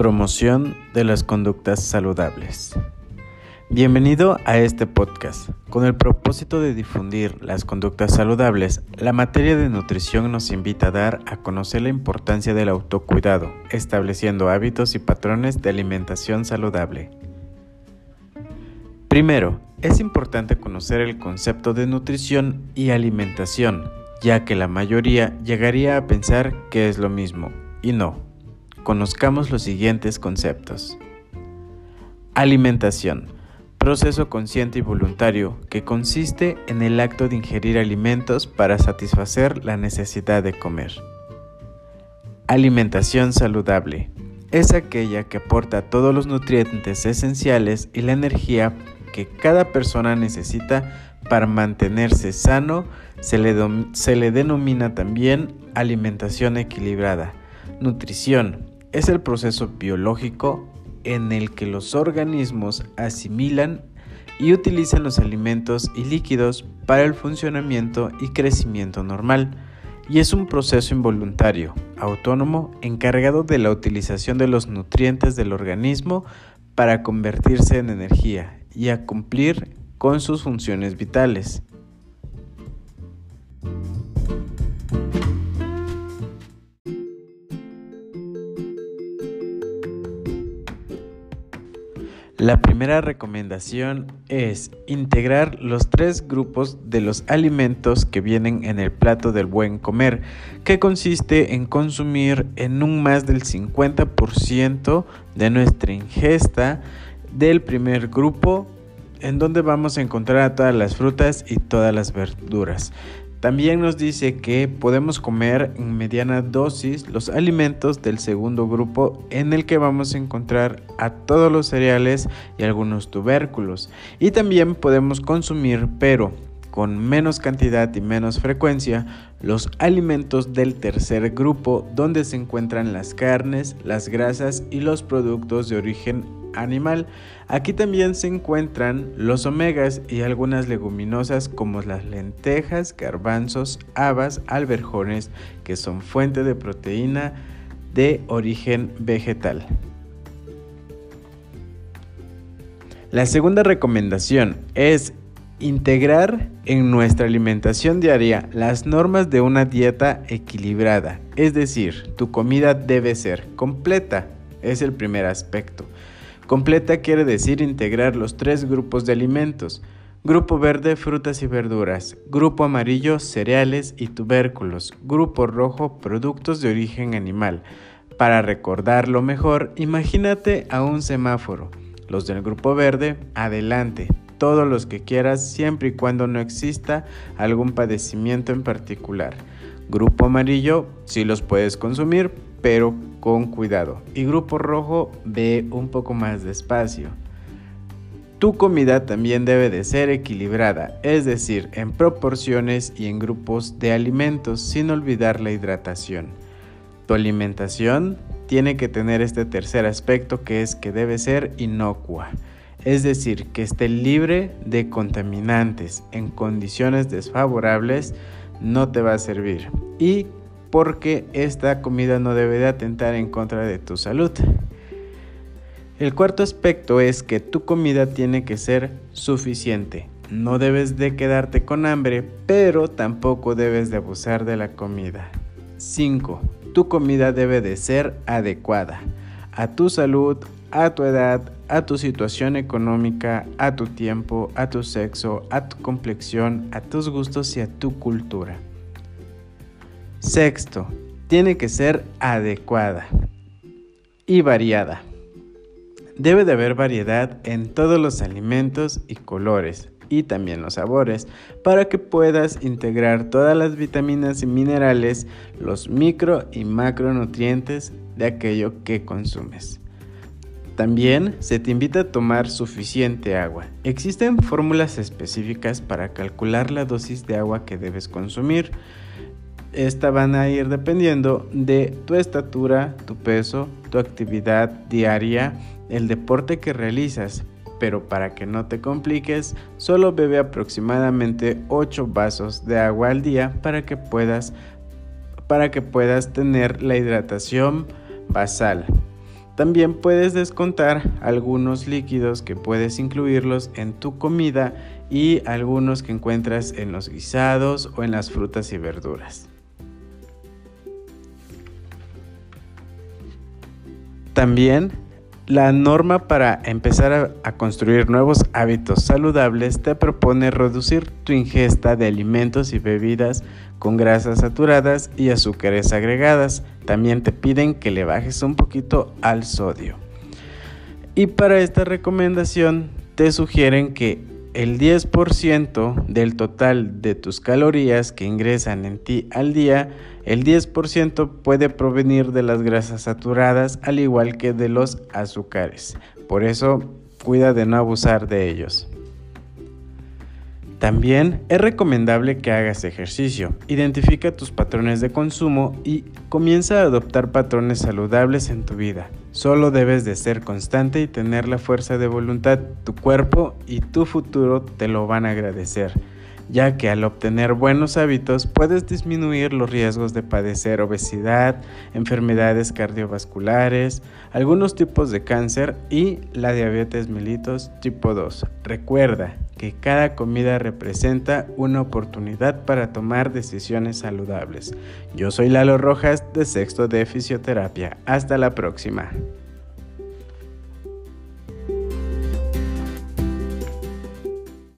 Promoción de las conductas saludables. Bienvenido a este podcast. Con el propósito de difundir las conductas saludables, la materia de nutrición nos invita a dar a conocer la importancia del autocuidado, estableciendo hábitos y patrones de alimentación saludable. Primero, es importante conocer el concepto de nutrición y alimentación, ya que la mayoría llegaría a pensar que es lo mismo, y no conozcamos los siguientes conceptos. Alimentación. Proceso consciente y voluntario que consiste en el acto de ingerir alimentos para satisfacer la necesidad de comer. Alimentación saludable. Es aquella que aporta todos los nutrientes esenciales y la energía que cada persona necesita para mantenerse sano. Se le, se le denomina también alimentación equilibrada. Nutrición es el proceso biológico en el que los organismos asimilan y utilizan los alimentos y líquidos para el funcionamiento y crecimiento normal, y es un proceso involuntario, autónomo, encargado de la utilización de los nutrientes del organismo para convertirse en energía y a cumplir con sus funciones vitales. La primera recomendación es integrar los tres grupos de los alimentos que vienen en el plato del buen comer, que consiste en consumir en un más del 50% de nuestra ingesta del primer grupo, en donde vamos a encontrar todas las frutas y todas las verduras. También nos dice que podemos comer en mediana dosis los alimentos del segundo grupo en el que vamos a encontrar a todos los cereales y algunos tubérculos. Y también podemos consumir, pero con menos cantidad y menos frecuencia, los alimentos del tercer grupo donde se encuentran las carnes, las grasas y los productos de origen animal. Aquí también se encuentran los omegas y algunas leguminosas como las lentejas, garbanzos, habas, alberjones, que son fuente de proteína de origen vegetal. La segunda recomendación es integrar en nuestra alimentación diaria las normas de una dieta equilibrada, es decir, tu comida debe ser completa, es el primer aspecto. Completa quiere decir integrar los tres grupos de alimentos. Grupo verde, frutas y verduras. Grupo amarillo, cereales y tubérculos. Grupo rojo, productos de origen animal. Para recordarlo mejor, imagínate a un semáforo. Los del grupo verde, adelante. Todos los que quieras siempre y cuando no exista algún padecimiento en particular. Grupo amarillo, sí los puedes consumir, pero con cuidado. Y grupo rojo, ve un poco más despacio. Tu comida también debe de ser equilibrada, es decir, en proporciones y en grupos de alimentos, sin olvidar la hidratación. Tu alimentación tiene que tener este tercer aspecto que es que debe ser inocua, es decir, que esté libre de contaminantes en condiciones desfavorables no te va a servir y porque esta comida no debe de atentar en contra de tu salud. El cuarto aspecto es que tu comida tiene que ser suficiente. No debes de quedarte con hambre, pero tampoco debes de abusar de la comida. 5. Tu comida debe de ser adecuada a tu salud, a tu edad, a tu situación económica, a tu tiempo, a tu sexo, a tu complexión, a tus gustos y a tu cultura. Sexto, tiene que ser adecuada y variada. Debe de haber variedad en todos los alimentos y colores y también los sabores para que puedas integrar todas las vitaminas y minerales, los micro y macronutrientes de aquello que consumes. También se te invita a tomar suficiente agua. Existen fórmulas específicas para calcular la dosis de agua que debes consumir. Esta van a ir dependiendo de tu estatura, tu peso, tu actividad diaria, el deporte que realizas. Pero para que no te compliques, solo bebe aproximadamente 8 vasos de agua al día para que puedas para que puedas tener la hidratación basal. También puedes descontar algunos líquidos que puedes incluirlos en tu comida y algunos que encuentras en los guisados o en las frutas y verduras. También la norma para empezar a, construir nuevos hábitos saludables te propone reducir tu ingesta de alimentos y bebidas con grasas saturadas y azúcares agregadas. También te piden que le bajes un poquito al sodio. Y para esta recomendación te sugieren que el 10% del total de tus calorías que ingresan en ti al día, el 10% puede provenir de las grasas saturadas al igual que de los azúcares. Por eso, cuida de no abusar de ellos. También es recomendable que hagas ejercicio, identifica tus patrones de consumo y comienza a adoptar patrones saludables en tu vida. Solo debes de ser constante y tener la fuerza de voluntad. Tu cuerpo y tu futuro te lo van a agradecer ya que al obtener buenos hábitos puedes disminuir los riesgos de padecer obesidad, enfermedades cardiovasculares, algunos tipos de cáncer y la diabetes mellitus tipo 2. Recuerda que cada comida representa una oportunidad para tomar decisiones saludables. Yo soy Lalo Rojas de Sexto de Fisioterapia. Hasta la próxima.